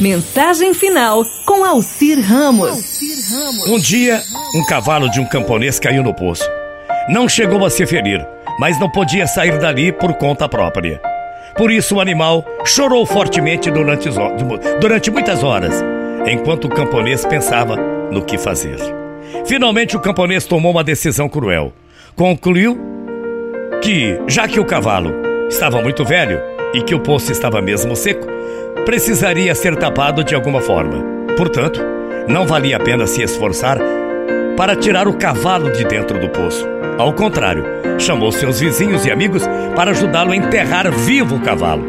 Mensagem final com Alcir Ramos. Um dia, um cavalo de um camponês caiu no poço. Não chegou a se ferir, mas não podia sair dali por conta própria. Por isso, o animal chorou fortemente durante, durante muitas horas, enquanto o camponês pensava no que fazer. Finalmente, o camponês tomou uma decisão cruel. Concluiu que, já que o cavalo estava muito velho e que o poço estava mesmo seco, precisaria ser tapado de alguma forma. Portanto, não valia a pena se esforçar para tirar o cavalo de dentro do poço. Ao contrário, chamou seus vizinhos e amigos para ajudá-lo a enterrar vivo o cavalo.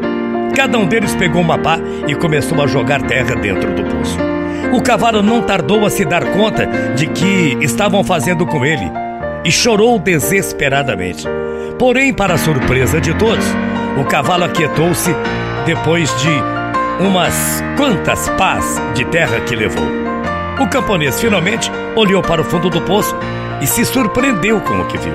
Cada um deles pegou uma pá e começou a jogar terra dentro do poço. O cavalo não tardou a se dar conta de que estavam fazendo com ele e chorou desesperadamente. Porém, para surpresa de todos, o cavalo aquietou-se depois de umas quantas pás de terra que levou. O camponês finalmente olhou para o fundo do poço e se surpreendeu com o que viu.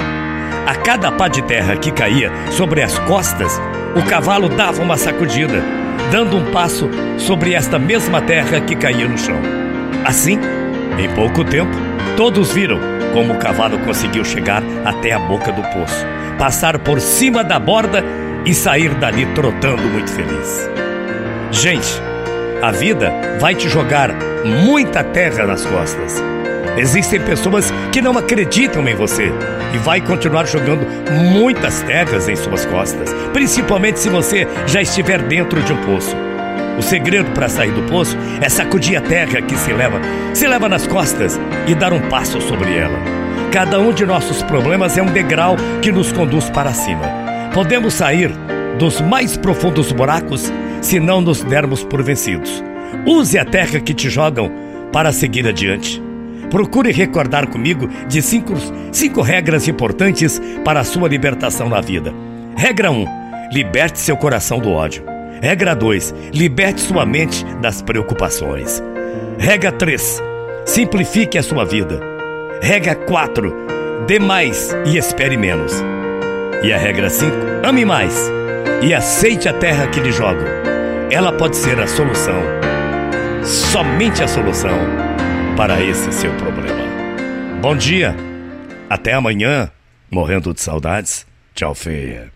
A cada pá de terra que caía sobre as costas, o cavalo dava uma sacudida dando um passo sobre esta mesma terra que caía no chão. Assim, em pouco tempo, todos viram como o cavalo conseguiu chegar até a boca do poço, passar por cima da borda e sair dali trotando muito feliz. Gente, a vida vai te jogar muita terra nas costas. Existem pessoas que não acreditam em você e vai continuar jogando muitas terras em suas costas, principalmente se você já estiver dentro de um poço. O segredo para sair do poço é sacudir a terra que se leva, se leva nas costas e dar um passo sobre ela. Cada um de nossos problemas é um degrau que nos conduz para cima. Podemos sair dos mais profundos buracos se não nos dermos por vencidos. Use a terra que te jogam para seguir adiante. Procure recordar comigo de cinco, cinco regras importantes para a sua libertação na vida. Regra 1: liberte seu coração do ódio. Regra 2: liberte sua mente das preocupações. Regra 3: simplifique a sua vida. Regra 4: dê mais e espere menos. E a regra 5: ame mais e aceite a terra que lhe jogam. Ela pode ser a solução, somente a solução para esse seu problema. Bom dia, até amanhã, morrendo de saudades. Tchau, feia.